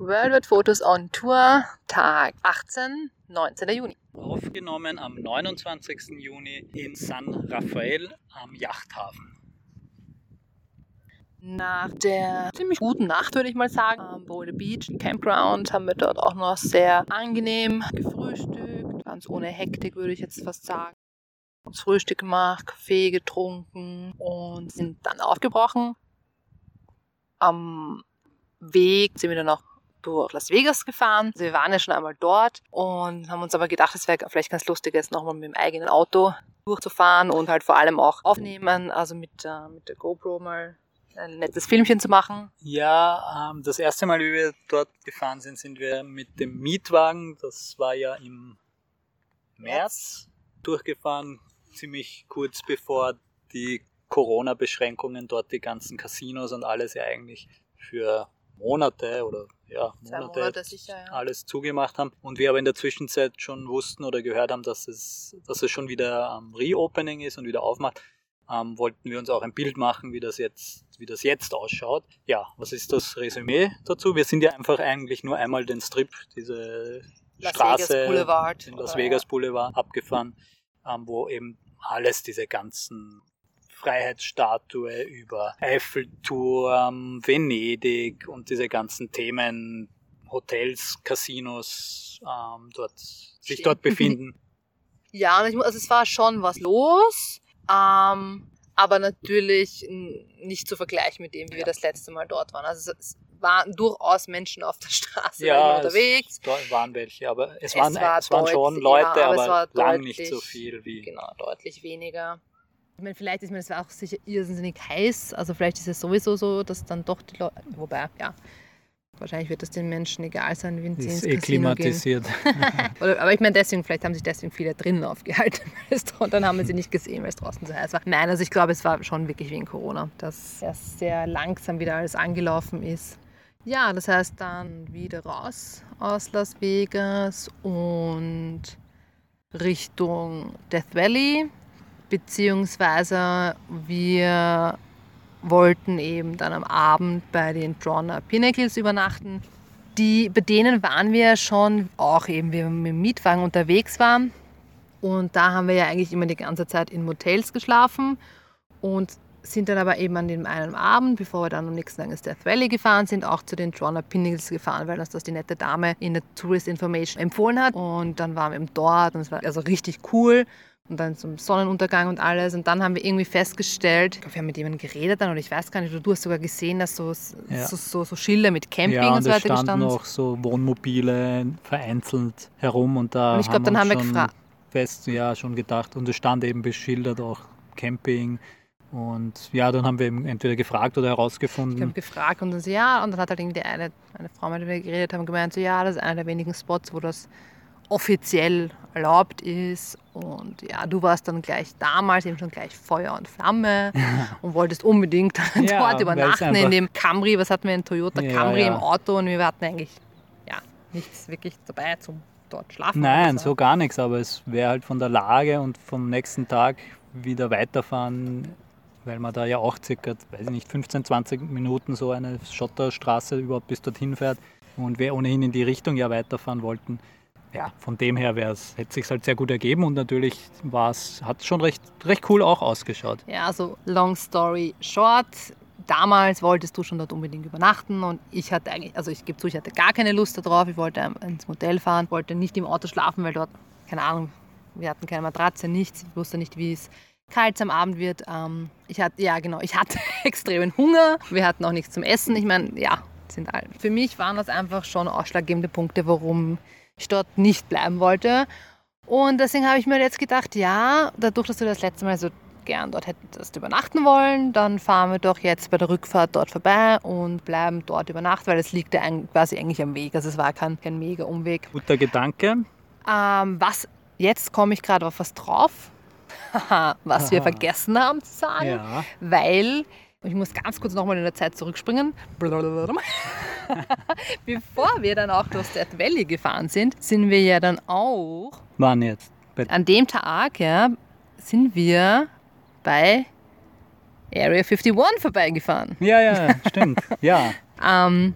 Worldwide Fotos on Tour, Tag 18, 19. Juni. Aufgenommen am 29. Juni in San Rafael am Yachthafen. Nach der ziemlich guten Nacht, würde ich mal sagen, am Boulder Beach Campground haben wir dort auch noch sehr angenehm gefrühstückt. Ganz ohne Hektik, würde ich jetzt fast sagen. Uns Frühstück gemacht, Kaffee getrunken und sind dann aufgebrochen. Am Weg sind wir dann noch durch Las Vegas gefahren. Also wir waren ja schon einmal dort und haben uns aber gedacht, es wäre vielleicht ganz lustig, jetzt nochmal mit dem eigenen Auto durchzufahren und halt vor allem auch aufnehmen, also mit, äh, mit der GoPro mal ein nettes Filmchen zu machen. Ja, ähm, das erste Mal, wie wir dort gefahren sind, sind wir mit dem Mietwagen, das war ja im März, durchgefahren, ziemlich kurz bevor die Corona-Beschränkungen dort die ganzen Casinos und alles ja eigentlich für Monate oder ja, Monate, Monate sicher, ja. alles zugemacht haben. Und wir aber in der Zwischenzeit schon wussten oder gehört haben, dass es, dass es schon wieder am Reopening ist und wieder aufmacht, ähm, wollten wir uns auch ein Bild machen, wie das jetzt, wie das jetzt ausschaut. Ja, was ist das Resümee dazu? Wir sind ja einfach eigentlich nur einmal den Strip, diese Las Straße, Vegas Boulevard, den Las Vegas Boulevard abgefahren, ähm, wo eben alles diese ganzen Freiheitsstatue über Eiffelturm, Venedig und diese ganzen Themen, Hotels, Casinos ähm, dort, sich dort befinden. Ja, also es war schon was los, ähm, aber natürlich nicht zu vergleichen mit dem, wie wir Ja. das letzte Mal dort waren. Also es, waren durchaus Menschen auf der Straße ja, unterwegs. Es, waren welche, aber es Es waren, war es waren schon deutlich- Leute, ja, aber es aber, war lang nicht so deutlich- viel wie. Genau, deutlich weniger. Ich meine, vielleicht ist mir das auch sicher irrsinnig heiß. Also vielleicht ist es sowieso so, dass dann doch die Leute, wobei, ja, wahrscheinlich wird es den Menschen egal sein, wenn sie ins Ist eh Casino gehen. klimatisiert. Oder, aber ich meine, deswegen, vielleicht haben sich deswegen viele drinnen aufgehalten. Und dann haben wir sie nicht gesehen, weil es draußen so heiß war. Nein, also ich glaube, es war schon wirklich wegen Corona, dass erst sehr langsam wieder alles angelaufen ist. Ja, das heißt dann wieder raus aus Las Vegas und Richtung Death Valley. Beziehungsweise wir wollten eben dann am Abend bei den Trona Pinnacles übernachten. Die, bei denen waren wir schon auch eben, wie wir mit dem Mietwagen unterwegs waren. Und da haben wir ja eigentlich immer die ganze Zeit in Motels geschlafen und sind dann aber eben an dem einen Abend, bevor wir dann am nächsten Tag ins Death Valley gefahren sind, auch zu den Trona Pinnacles gefahren, weil uns das die nette Dame in der Tourist Information empfohlen hat. Und dann waren wir eben dort und es war also richtig cool. Und dann zum Sonnenuntergang und alles. Und dann haben wir irgendwie festgestellt, ich glaube, wir haben mit jemandem geredet dann, oder ich weiß gar nicht, oder du hast sogar gesehen, dass so, Ja. so, so, so Schilder mit Camping ja, und und so weiter standen gestanden noch so Wohnmobile vereinzelt herum und da Und ich glaub, dann haben wir uns schon gefra- fest, ja, schon gedacht und es stand eben beschildert auch Camping und ja, dann haben wir eben entweder gefragt oder Ich herausgefunden, habe gefragt und dann so, ja, und dann hat halt irgendwie eine, eine Frau, mit der wir geredet haben, gemeint, so, ja, das ist einer der wenigen Spots, wo das offiziell erlaubt ist. Und ja, du warst dann gleich damals eben schon gleich Feuer und Flamme und wolltest unbedingt Ja, dort übernachten in dem Camry, was hatten wir, ein Toyota Ja, Camry ja. im Auto und wir hatten eigentlich ja, nichts wirklich dabei zum dort schlafen. nein, so gar nichts, aber es wäre halt von der Lage und vom nächsten Tag wieder weiterfahren, weil man da ja auch circa, weiß ich nicht, 15, 20 Minuten so eine Schotterstraße überhaupt bis dorthin fährt und wir ohnehin in die Richtung ja weiterfahren wollten. Ja, von dem her hätte sich halt sehr gut ergeben und natürlich hat schon recht, recht cool auch ausgeschaut. Ja, also long story short. Damals wolltest du schon dort unbedingt übernachten und ich hatte eigentlich, also ich gebe zu, ich hatte gar keine Lust darauf. Ich wollte ins Motel fahren, wollte nicht im Auto schlafen, weil dort, keine Ahnung, wir hatten keine Matratze, nichts. Ich wusste nicht, wie es kalt am Abend wird. Ähm, ich hatte, ja genau, ich hatte extremen Hunger. Wir hatten auch nichts zum Essen. Ich meine, ja, sind all. Für mich waren das einfach schon ausschlaggebende Punkte, warum dort nicht bleiben wollte. Und deswegen habe ich mir jetzt gedacht, ja, dadurch, dass du das letzte Mal so gern dort hättest übernachten wollen, dann fahren wir doch jetzt bei der Rückfahrt dort vorbei und bleiben dort über Nacht, weil es liegt ja quasi eigentlich am Weg. Also es war kein, kein mega Umweg. Guter Gedanke. Ähm, was, jetzt komme ich gerade auf was drauf, was wir Aha. vergessen haben zu sagen, Ja. weil, ich muss ganz kurz nochmal in der Zeit zurückspringen, bevor wir dann auch durch Death Valley gefahren sind, sind wir ja dann auch Wann jetzt? Bei an dem Tag ja, sind wir bei Area 51 vorbeigefahren. Ja, ja, stimmt. Ja. Ähm,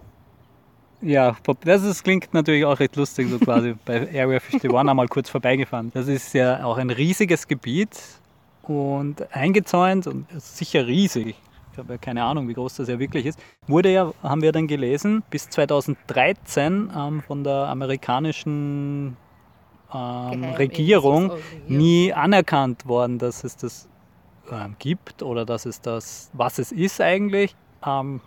Ja, das ist, klingt natürlich auch recht lustig, so quasi bei Area 51 einmal kurz vorbeigefahren. Das ist ja auch ein riesiges Gebiet und eingezäunt und sicher riesig. Ich habe ja keine Ahnung, wie groß das ja wirklich ist. Wurde ja, haben wir dann gelesen, bis 2013 ähm, von der amerikanischen ähm, Regierung nie anerkannt worden, dass es das ähm, gibt oder dass es das, was es ist eigentlich. Ähm,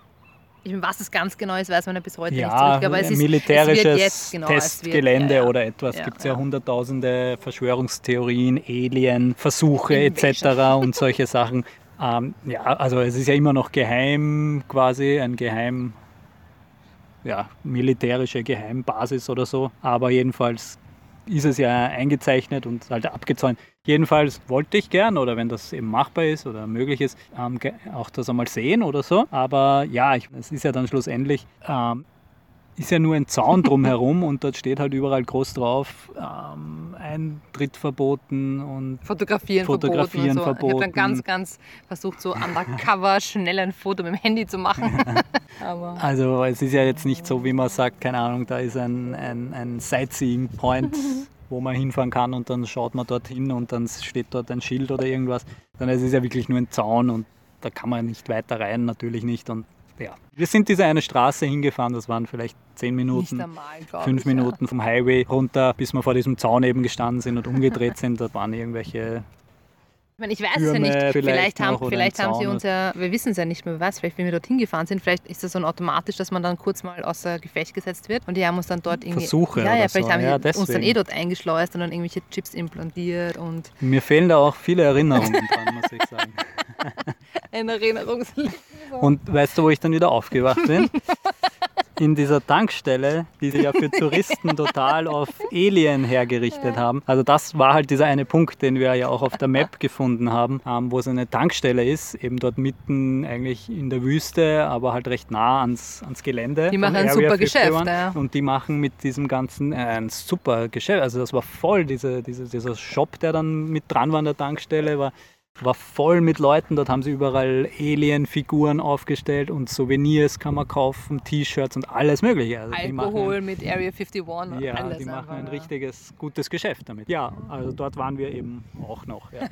ich meine, was es ganz genau ist, weiß man ja bis heute ja, nicht. Aber es ist militärisches es jetzt, genau, Testgelände wird, ja, oder etwas. Ja, Gibt es ja. ja. hunderttausende Verschwörungstheorien, Alien, Versuche etc. und solche Sachen. Ähm, ja, also es ist ja immer noch geheim quasi, ein geheim, ja, militärische Geheimbasis oder so. Aber jedenfalls ist es ja eingezeichnet und halt abgezäunt. Jedenfalls wollte ich gern, oder wenn das eben machbar ist oder möglich ist, ähm, auch das einmal sehen oder so. Aber ja, ich, es ist ja dann schlussendlich, ähm, ist ja nur ein Zaun drumherum und dort steht halt überall groß drauf, ähm, Eintritt verboten und Fotografieren, Fotografieren verboten. und so. verboten. Ich habe dann ganz, ganz versucht, so undercover schnell ein Foto mit dem Handy zu machen. Also es ist ja jetzt nicht so, wie man sagt, keine Ahnung, da ist ein, ein, ein Sightseeing-Point, wo man hinfahren kann und dann schaut man dorthin und dann steht dort ein Schild oder irgendwas. Sondern es ist ja wirklich nur ein Zaun und da kann man nicht weiter rein, natürlich nicht. Und ja, wir sind diese eine Straße hingefahren, das waren vielleicht zehn Minuten, einmal, fünf ich, Minuten vom Highway runter, bis wir vor diesem Zaun eben gestanden sind und umgedreht sind. Da waren irgendwelche Ja. Ich, meine, ich weiß es ja nicht. vielleicht Vielleicht, haben, vielleicht haben sie uns ja, wir wissen es ja nicht mehr, weiß, vielleicht wenn wir dorthin gefahren sind, vielleicht ist das so automatisch, dass man dann kurz mal außer Gefecht gesetzt wird und die haben uns dann dort irgendwie. Versuche Ja, ja, vielleicht so. haben Ja, die uns dann eh dort eingeschleust und dann irgendwelche Chips implantiert und Mir fehlen da auch viele Erinnerungen dran, muss ich sagen. ein Erinnerungs. Und weißt du, wo ich dann wieder aufgewacht bin? In dieser Tankstelle, die sie ja für Touristen total auf Alien hergerichtet haben. Also das war halt dieser eine Punkt, den wir ja auch auf der Map gefunden haben, ähm, wo es eine Tankstelle ist, eben dort mitten eigentlich in der Wüste, aber halt recht nah ans, ans Gelände. Die machen ein Area super 51. Geschäft, ja. Und die machen mit diesem ganzen äh, ein super Geschäft. Also das war voll, diese, diese, dieser Shop, der dann mit dran war an der Tankstelle, war war voll mit Leuten. Dort haben sie überall Alien-Figuren aufgestellt und Souvenirs kann man kaufen, T-Shirts und alles Mögliche. Also Alkohol mit Area 51 und machen, ja, alles die machen ein ja. richtiges, gutes Geschäft damit. Ja, also dort waren wir eben auch noch. Ja.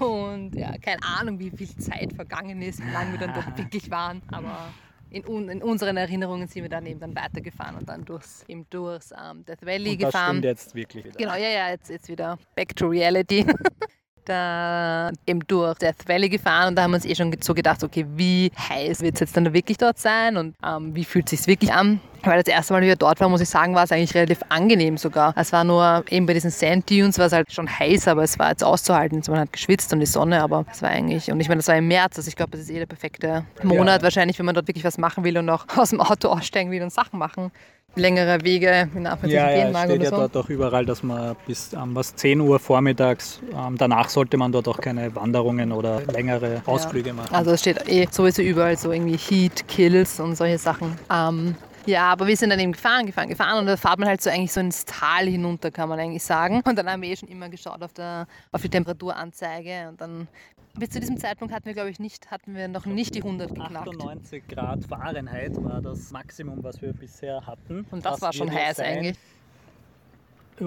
Und ja, keine Ahnung, wie viel Zeit vergangen ist, wie lange wir dann dort wirklich waren. Aber in, in unseren Erinnerungen sind wir dann eben dann weitergefahren und dann durchs, eben durchs ähm, Death Valley Und das gefahren. stimmt jetzt wirklich wieder. Genau, ja, ja, jetzt, jetzt wieder back to reality. da eben durch Death Valley gefahren und da haben wir uns eh schon so gedacht, okay, wie heiß wird es jetzt dann wirklich dort sein und ähm, wie fühlt es sich wirklich an? Weil das erste Mal, wie wir dort waren, muss ich sagen, war es eigentlich relativ angenehm sogar. Es war nur eben bei diesen Sand Dunes war es halt schon heiß, aber es war jetzt auszuhalten. Man hat geschwitzt und die Sonne, aber es war eigentlich, und ich meine, das war im März, also ich glaube, das ist eh der perfekte Monat Ja. wahrscheinlich, wenn man dort wirklich was machen will und auch aus dem Auto aussteigen will und Sachen machen. Längere Wege in Afrika Ja, ja, gehen es mag steht oder ja so. dort auch überall, dass man bis ähm, was 10 Uhr vormittags, ähm, danach sollte man dort auch keine Wanderungen oder längere Ausflüge machen. Also es steht eh sowieso überall so irgendwie Heat, Kills und solche Sachen. Ähm, ja, aber wir sind dann eben gefahren, gefahren, gefahren und da fährt man halt so eigentlich so ins Tal hinunter, kann man eigentlich sagen. Und dann haben wir eh schon immer geschaut auf, der, auf die Temperaturanzeige und dann bis zu diesem Zeitpunkt hatten wir, glaube ich, nicht, hatten wir noch nicht die 100 geknackt. 98 Grad Fahrenheit war das Maximum, was wir bisher hatten. Und das war schon heiß sein. eigentlich.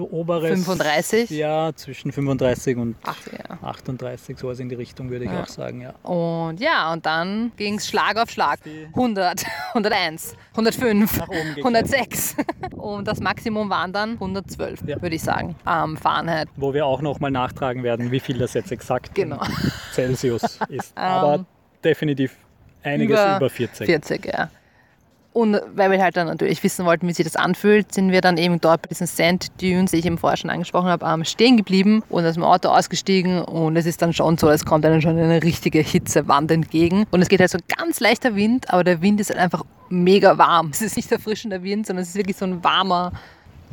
Oberes, 35? Ja, zwischen 35 und Ach ja. 38, sowas in die Richtung würde ich Ja. auch sagen, ja. Und ja, und dann ging es Schlag auf Schlag. Die- 100, 101, 105, Nach oben gegangen. 106. Und das Maximum waren dann 112, Ja. würde ich sagen, am Fahrenheit. Wo wir auch nochmal nachtragen werden, wie viel das jetzt exakt Genau. Celsius ist. Aber Ähm, definitiv einiges über über, 40. 40, ja. Und weil wir halt dann natürlich wissen wollten, wie sich das anfühlt, sind wir dann eben dort bei diesen Sand Dunes, die ich eben vorher schon angesprochen habe, stehen geblieben und aus dem Auto ausgestiegen. Und es ist dann schon so, es kommt einem schon eine richtige Hitzewand entgegen. Und es geht halt so ganz leichter Wind, aber der Wind ist halt einfach mega warm. Es ist nicht erfrischender Wind, sondern es ist wirklich so ein warmer,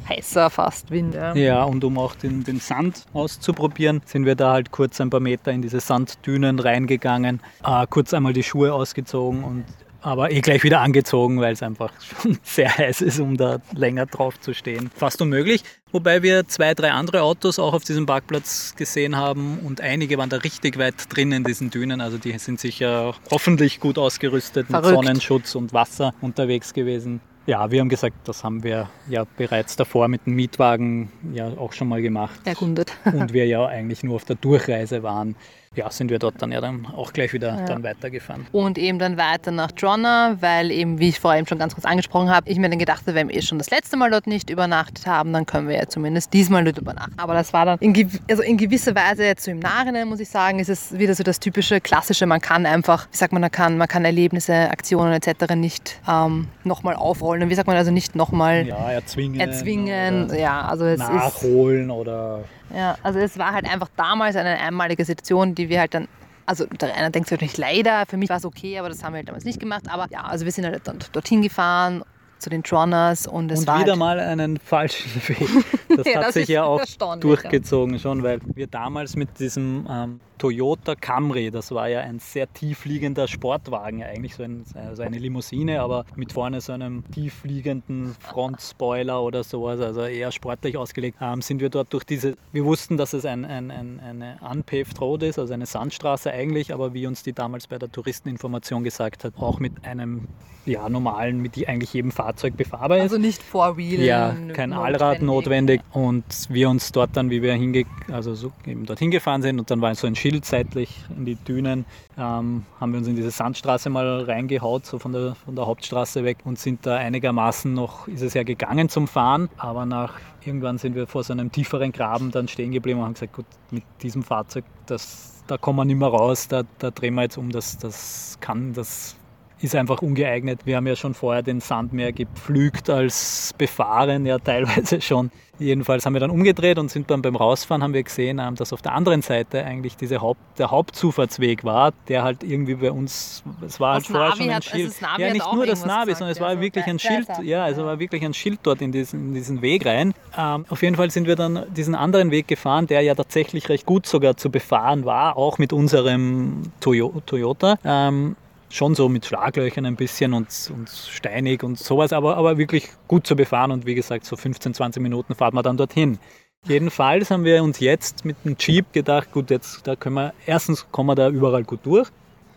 heißer fast Wind. Ja. Ja, und um auch den, den Sand auszuprobieren, sind wir da halt kurz ein paar Meter in diese Sanddünen reingegangen, äh, kurz einmal die Schuhe ausgezogen und aber eh gleich wieder angezogen, weil es einfach schon sehr heiß ist, um da länger drauf zu stehen. Fast unmöglich. Wobei wir zwei, drei andere Autos auch auf diesem Parkplatz gesehen haben und einige waren da richtig weit drin in diesen Dünen. Also die sind sicher hoffentlich gut ausgerüstet mit Verrückt. Sonnenschutz und Wasser unterwegs gewesen. Ja, wir haben gesagt, das haben wir ja bereits davor mit dem Mietwagen ja auch schon mal gemacht. Erkundet. Und wir ja eigentlich nur auf der Durchreise waren ja, sind wir dort dann ja dann auch gleich wieder ja. dann weitergefahren. Und eben dann weiter nach Tronna, weil eben, wie ich vorher eben schon ganz kurz angesprochen habe, ich mir dann gedacht habe, wenn wir eh schon das letzte Mal dort nicht übernachtet haben, dann können wir ja zumindest diesmal dort übernachten. Aber das war dann in, also in gewisser Weise jetzt so im Nachhinein, muss ich sagen, ist es wieder so das typische, klassische, man kann einfach, wie sagt man, man kann, man kann Erlebnisse, Aktionen etc. nicht ähm, nochmal aufrollen. Und wie sagt man also nicht nochmal ja, erzwingen, erzwingen ja, also es nachholen ist, oder ja, also es war halt einfach damals eine einmalige Situation, die wir halt dann also der eine denkt natürlich leider, für mich war es okay, aber das haben wir halt damals nicht gemacht. Aber ja, also wir sind halt dann dorthin gefahren zu den Tronners und es und war wieder halt mal einen falschen Weg. Das ja, hat das sich ja auch durchgezogen schon, weil wir damals mit diesem ähm, Toyota Camry, das war ja ein sehr tiefliegender Sportwagen, eigentlich so ein, also eine Limousine, aber mit vorne so einem tiefliegenden Frontspoiler oder sowas, also eher sportlich ausgelegt, ähm, sind wir dort durch diese, wir wussten, dass es ein, ein, ein, eine unpaved road ist, also eine Sandstraße eigentlich, aber wie uns die damals bei der Touristeninformation gesagt hat, auch mit einem ja, normalen, mit die eigentlich jedem Fahrzeug befahrbar ist. Also nicht Four-Wheel. Ja, kein Allrad notwendig. Und wir uns dort dann, wie wir hinge also so eben dorthin gefahren sind und dann war so ein Schild Schild seitlich in die Dünen, ähm, haben wir uns in diese Sandstraße mal reingehaut, so von der, von der Hauptstraße weg und sind da einigermaßen noch, ist es ja gegangen zum Fahren, aber nach irgendwann sind wir vor so einem tieferen Graben dann stehen geblieben und haben gesagt, gut, mit diesem Fahrzeug, das, da kommen wir nicht mehr raus, da, da drehen wir jetzt um, das, das kann, das ist einfach ungeeignet. Wir haben ja schon vorher den Sand mehr gepflügt als befahren, ja teilweise schon. Jedenfalls haben wir dann umgedreht und sind dann beim Rausfahren haben wir gesehen, ähm, dass auf der anderen Seite eigentlich diese Haupt, der Hauptzufahrtsweg war, der halt irgendwie bei uns, es war halt vorher schon ein hat, Schild. Also ja, nicht nur das Navi, sondern es war also wirklich ein Schild, ja, also war wirklich ein Schild dort in diesen, in diesen Weg rein. Ähm, auf jeden Fall sind wir dann diesen anderen Weg gefahren, der ja tatsächlich recht gut sogar zu befahren war, auch mit unserem Toyota. Ähm, schon so mit Schlaglöchern ein bisschen und, und steinig und sowas, aber, aber wirklich gut zu befahren und wie gesagt, so 15, 20 Minuten fahren wir dann dorthin. Jedenfalls haben wir uns jetzt mit dem Jeep gedacht, gut, jetzt da können wir, erstens kommen wir da überall gut durch.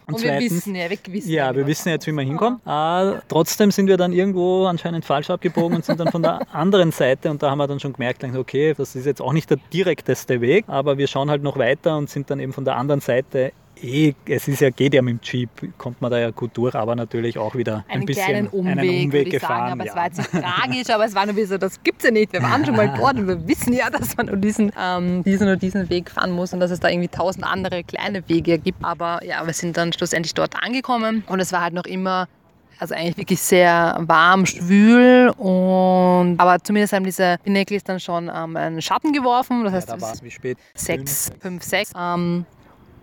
Und, und wir zweitens, wissen ja, wir wissen ja, ja wir wissen jetzt, wie wir hinkommen. Äh, trotzdem sind wir dann irgendwo anscheinend falsch abgebogen und sind dann von der anderen Seite und da haben wir dann schon gemerkt, okay, das ist jetzt auch nicht der direkteste Weg, aber wir schauen halt noch weiter und sind dann eben von der anderen Seite eh, es ist ja, geht ja mit dem Jeep, kommt man da ja gut durch, aber natürlich auch wieder einen ein bisschen Umweg, einen Umweg gefahren. Sagen, aber ja. Es war jetzt nicht tragisch, aber es war nur wie so, das gibt es ja nicht. Wir waren schon mal dort und wir wissen ja, dass man nur diesen, ähm, diesen oder diesen Weg fahren muss und dass es da irgendwie tausend andere kleine Wege gibt. Aber ja, wir sind dann schlussendlich dort angekommen und es war halt noch immer also eigentlich wirklich sehr warm, schwül und aber zumindest haben diese Pinnacles dann schon ähm, einen Schatten geworfen. Das heißt, ja, da war es wie spät? Sechs, fünf, sechs. Ähm,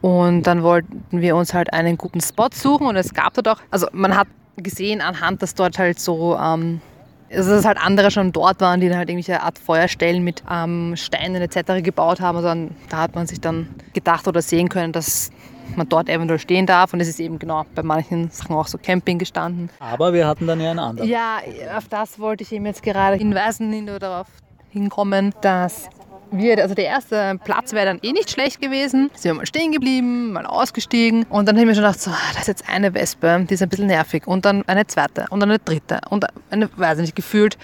und dann wollten wir uns halt einen guten Spot suchen und es gab dort auch, also man hat gesehen anhand, dass dort halt so, ähm, also dass halt andere schon dort waren, die dann halt irgendwelche Art Feuerstellen mit ähm, Steinen etc. gebaut haben. Also da hat man sich dann gedacht oder sehen können, dass man dort eventuell stehen darf. Und es ist eben genau bei manchen Sachen auch so Camping gestanden. Aber wir hatten dann ja einen anderen. Ja, auf das wollte ich eben jetzt gerade hinweisen, darauf hinkommen, dass wir, also der erste Platz wäre dann eh nicht schlecht gewesen. Sind wir mal stehen geblieben, mal ausgestiegen. Und dann habe ich mir schon gedacht, so, da ist jetzt eine Wespe, die ist ein bisschen nervig. Und dann eine zweite und dann eine dritte. Und eine, weiß ich nicht, gefühlt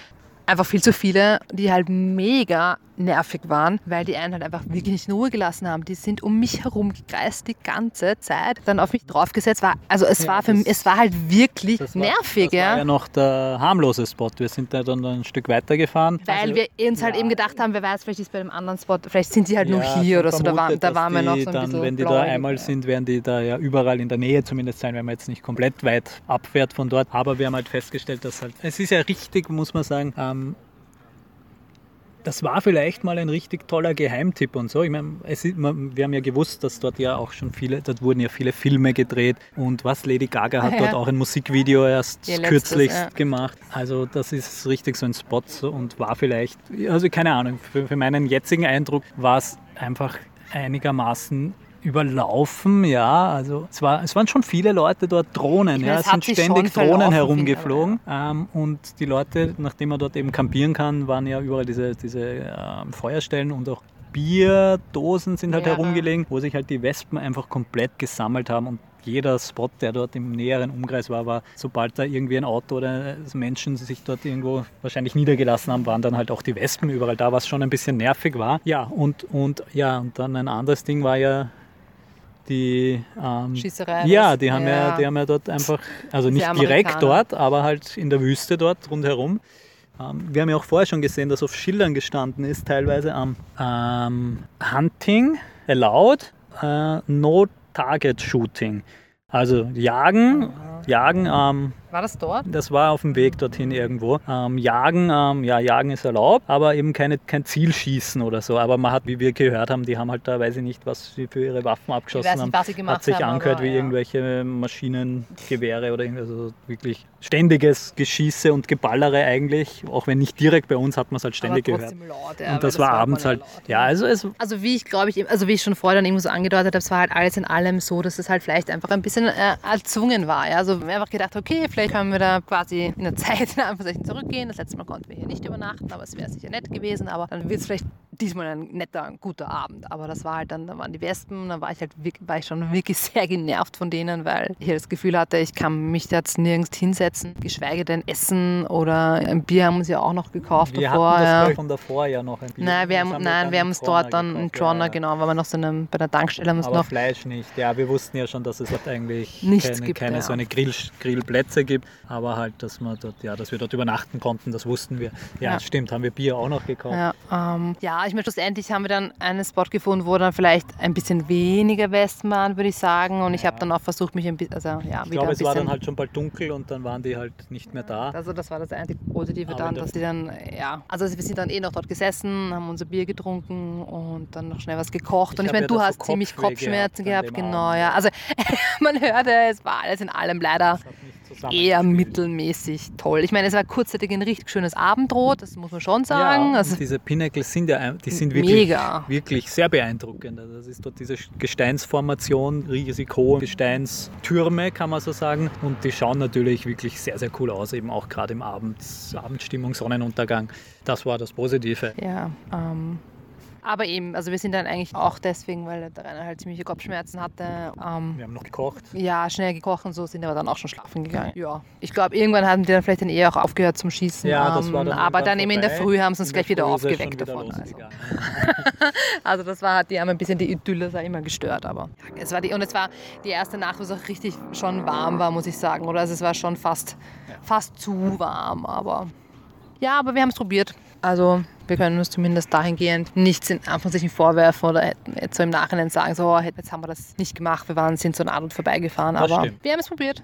einfach viel zu viele, die halt mega nervig waren, weil die einen halt einfach wirklich nicht in Ruhe gelassen haben. Die sind um mich herum gekreist die ganze Zeit, dann auf mich draufgesetzt. War, also es, ja, war für mich, es war halt wirklich das nervig. das war ja noch der harmlose Spot. Wir sind da dann ein Stück weiter gefahren. Weil also, wir uns halt ja. eben gedacht haben, wer weiß, vielleicht ist bei dem anderen Spot, vielleicht sind sie halt ja, nur hier oder so. Da, war, da waren wir noch so ein dann, bisschen Wenn die da einmal sind, werden die da ja überall in der Nähe zumindest sein, wenn man jetzt nicht komplett weit abfährt von dort. Aber wir haben halt festgestellt, dass halt, es ist ja richtig, muss man sagen, ähm, das war vielleicht mal ein richtig toller Geheimtipp und so. Ich meine, es, wir haben ja gewusst, dass dort ja auch schon viele, dort wurden ja viele Filme gedreht und was Lady Gaga hat ja. dort auch ein Musikvideo erst ja, kürzlich ja. gemacht. Also das ist richtig so ein Spot und war vielleicht, also keine Ahnung, für, für meinen jetzigen Eindruck war es einfach einigermaßen überlaufen, ja. Also es, war, es waren schon viele Leute dort Drohnen, ja. Es sind ständig Drohnen herumgeflogen. Ähm, und die Leute, nachdem man dort eben campieren kann, waren ja überall diese, diese äh, Feuerstellen und auch Bierdosen sind halt ja. herumgelegen, wo sich halt die Wespen einfach komplett gesammelt haben und jeder Spot, der dort im näheren Umkreis war, war, sobald da irgendwie ein Auto oder Menschen sich dort irgendwo wahrscheinlich niedergelassen haben, waren dann halt auch die Wespen überall da, was schon ein bisschen nervig war. Ja, und, und ja, und dann ein anderes Ding war ja die ähm, Schießerei. ja, die haben ja. ja. die haben ja dort einfach, also nicht direkt dort, aber halt in der Wüste dort rundherum. Ähm, wir haben ja auch vorher schon gesehen, dass auf Schildern gestanden ist, teilweise am ähm, Hunting allowed, äh, no target shooting. Also jagen, jagen ähm, War das dort? das war auf dem Weg dorthin irgendwo. Ähm, jagen, ähm, ja, Jagen ist erlaubt, aber eben keine, kein Zielschießen oder so. Aber man hat, wie wir gehört haben, die haben halt da, weiß ich nicht, was sie für ihre Waffen abgeschossen nicht, haben. hat sich haben, angehört aber, wie ja. irgendwelche Maschinengewehre oder irgendwas. Also wirklich ständiges Geschieße und Geballere eigentlich. Auch wenn nicht direkt bei uns, hat man es halt ständig aber gehört. laut, ja, Und weil das war abends halt. laut, Ja, also es Also wie ich glaube ich, also wie ich schon vorher dann irgendwo so angedeutet habe, es war halt alles in allem so, dass es halt vielleicht einfach ein bisschen äh, erzwungen war. Ja? Also wir haben einfach gedacht, okay, vielleicht können wir da quasi in der Zeit in Anführungszeichen zurückgehen. Das letzte Mal konnten wir hier nicht übernachten, aber es wäre sicher nett gewesen. Aber dann wird es vielleicht diesmal ein netter, guter Abend. Aber das war halt dann, da waren die Wespen, dann war ich halt wirklich, war ich schon wirklich sehr genervt von denen, weil ich das Gefühl hatte, ich kann mich da jetzt nirgends hinsetzen, geschweige denn essen oder ein Bier haben wir uns ja auch noch gekauft wir davor. hatten das ja. von davor ja noch ein Bier. Nein, wir haben, wir nein, dann wir in haben es dort dann in gekauft, ja, Tronna, ja. genau, weil wir noch so einem, bei der Tankstelle haben wir es Aber noch. Fleisch nicht. Ja, wir wussten ja schon, dass es dort eigentlich Nichts keine, gibt, keine ja. so eine Grill, Grillplätze gibt. Aber halt, dass wir dort, ja, dass wir dort übernachten konnten, das wussten wir. Ja, Ja. stimmt, haben wir Bier auch noch gekauft. Ja, ähm, ja, ich meine, schlussendlich haben wir dann einen Spot gefunden, wo dann vielleicht ein bisschen weniger Westen waren, würde ich sagen. Und ich habe dann auch versucht, mich ein bisschen, also ja, Ich glaube, es war dann halt schon bald dunkel und dann waren die halt nicht mehr da. also das war das einzige Positive Aber dann, dass die dann, ja, also wir sind dann eh noch dort gesessen, haben unser Bier getrunken und dann noch schnell was gekocht. Ich und ich meine, ja du da so hast ziemlich Kopfschmerzen gehabt gehabt, genau, Abend, ja. ja. Also man hörte, es war alles in allem leider Das hat zusammengespielt. Eher mittelmäßig toll. Ich meine, es war kurzzeitig ein richtig schönes Abendrot, das muss man schon sagen. Ja, also, diese Pinnacles sind ja die sind wirklich, Mega. wirklich sehr beeindruckend. Also das ist dort diese Gesteinsformation, riesig hohe Gesteinstürme, kann man so sagen. Und die schauen natürlich wirklich sehr, sehr cool aus, eben auch gerade im Abends, Abendstimmung, Sonnenuntergang. Das war das Positive. Ja, ähm, aber eben, also wir sind dann eigentlich auch deswegen, weil der Rainer halt ziemliche Kopfschmerzen hatte, ähm, Wir haben noch gekocht. ja, schnell gekocht und so, sind aber dann auch schon schlafen gegangen. Ja, ich glaube, irgendwann haben die dann vielleicht dann eher auch aufgehört zum Schießen. Ja, das war ähm, dann aber dann eben in der. Früh haben sie uns gleich der wieder aufgeweckt wieder davon. Also. also das war, die haben ein bisschen die Idylle sag ich mal gestört, aber ja, es war die, und es war die erste Nacht, wo es auch richtig schon warm war, muss ich sagen, oder? Also es war schon fast, fast zu warm, aber ja, aber wir haben es probiert. Also wir können uns zumindest dahingehend nichts in Anführungszeichen vorwerfen oder jetzt so im Nachhinein sagen, so oh, jetzt haben wir das nicht gemacht, wir waren, sind so nah und vorbeigefahren, Das aber stimmt. wir haben es probiert.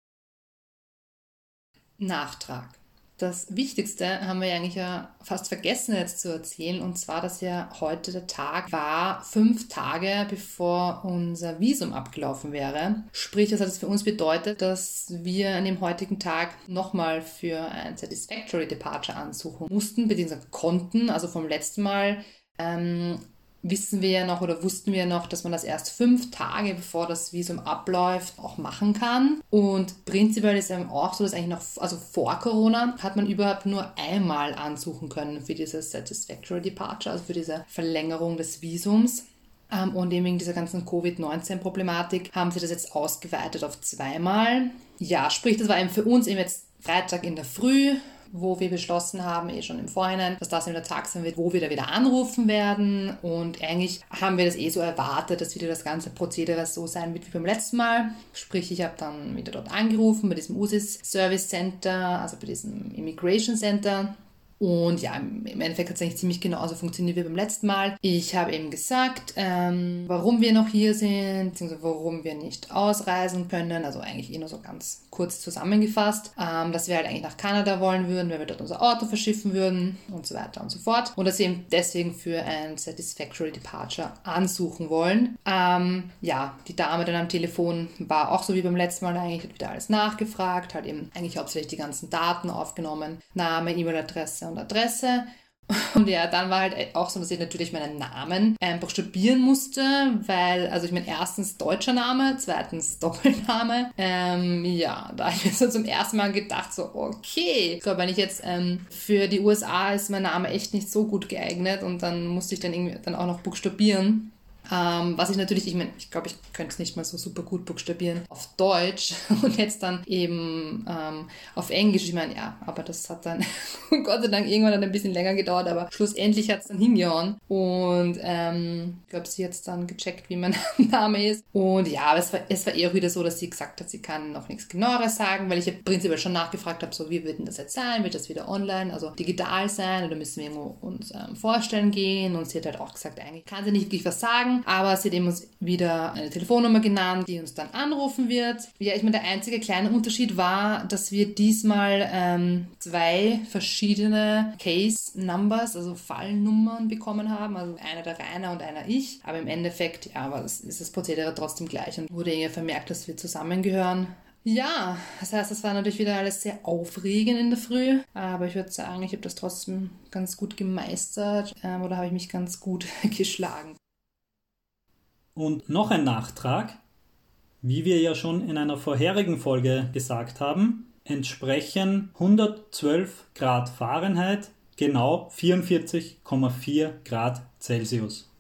Nachtrag. Das Wichtigste haben wir ja eigentlich ja fast vergessen jetzt zu erzählen, und zwar, dass ja heute der Tag war, fünf Tage bevor unser Visum abgelaufen wäre. Sprich, das hat es für uns bedeutet, dass wir an dem heutigen Tag nochmal für ein Satisfactory Departure ansuchen mussten, beziehungsweise konnten. Also vom letzten Mal ähm, wissen wir ja noch oder wussten wir ja noch, dass man das erst fünf Tage bevor das Visum abläuft auch machen kann. Und prinzipiell ist es eben auch so, dass eigentlich noch, also vor Corona, hat man überhaupt nur einmal ansuchen können für dieses Satisfactory Departure, also für diese Verlängerung des Visums. Ähm, Und eben wegen dieser ganzen Covid-19-Problematik haben sie das jetzt ausgeweitet auf zweimal. Ja, sprich, das war eben für uns eben jetzt Freitag in der Früh, wo wir beschlossen haben, eh schon im Vorhinein, dass das eben der Tag sein wird, wo wir da wieder anrufen werden. Und eigentlich haben wir das eh so erwartet, dass wieder das ganze Prozedere so sein wird wie beim letzten Mal. Sprich, ich habe dann wieder dort angerufen bei diesem USIS Service Center, also bei diesem Immigration Center. Und ja, im Endeffekt hat es eigentlich ziemlich genauso funktioniert wie beim letzten Mal. Ich habe eben gesagt, ähm, warum wir noch hier sind, beziehungsweise warum wir nicht ausreisen können. Also eigentlich eh nur so ganz kurz zusammengefasst, ähm, dass wir halt eigentlich nach Kanada wollen würden, weil wir dort unser Auto verschiffen würden und so weiter und so fort. Und dass wir eben deswegen für ein Satisfactory Departure ansuchen wollen. Ähm, ja, die Dame dann am Telefon war auch so wie beim letzten Mal eigentlich, hat wieder alles nachgefragt, hat eben eigentlich hauptsächlich die ganzen Daten aufgenommen, Name, E-Mail-Adresse und Adresse. Und ja, dann war halt auch so, dass ich natürlich meinen Namen ähm, buchstabieren musste, weil, also ich meine, erstens deutscher Name, zweitens Doppelname. Ähm, ja, da habe ich mir so zum ersten Mal gedacht, so, okay. Ich glaube, wenn ich jetzt ähm, für die USA ist mein Name echt nicht so gut geeignet und dann musste ich dann irgendwie dann auch noch buchstabieren. Ähm, was ich natürlich, ich meine, ich glaube, ich könnte es nicht mal so super gut buchstabieren auf Deutsch und jetzt dann eben ähm, auf Englisch. Ich meine, ja, aber das hat dann Gott sei Dank irgendwann dann ein bisschen länger gedauert, aber schlussendlich hat es dann hingehauen. Und ähm, ich glaube, sie hat dann gecheckt, wie mein Name ist. Und ja, aber es war, es war eher wieder so, dass sie gesagt hat, sie kann noch nichts genaueres sagen, weil ich ja prinzipiell schon nachgefragt habe, so wie wird denn das jetzt sein? Wird das wieder online, also digital sein oder müssen wir irgendwo uns ähm, vorstellen gehen? Und sie hat halt auch gesagt, eigentlich kann sie nicht wirklich was sagen, aber sie hat eben uns wieder eine Telefonnummer genannt, die uns dann anrufen wird. Ja, ich meine, der einzige kleine Unterschied war, dass wir diesmal ähm, zwei verschiedene Case-Numbers, also Fallnummern bekommen haben, also einer der Rainer und einer ich. Aber im Endeffekt, ja, war das, ist das Prozedere trotzdem gleich und wurde irgendwie vermerkt, dass wir zusammengehören. Ja, das heißt, es war natürlich wieder alles sehr aufregend in der Früh, aber ich würde sagen, ich habe das trotzdem ganz gut gemeistert ähm, oder habe ich mich ganz gut geschlagen. Und noch ein Nachtrag. Wie wir ja schon in einer vorherigen Folge gesagt haben, entsprechen 112 Grad Fahrenheit genau 44,4 Grad Celsius.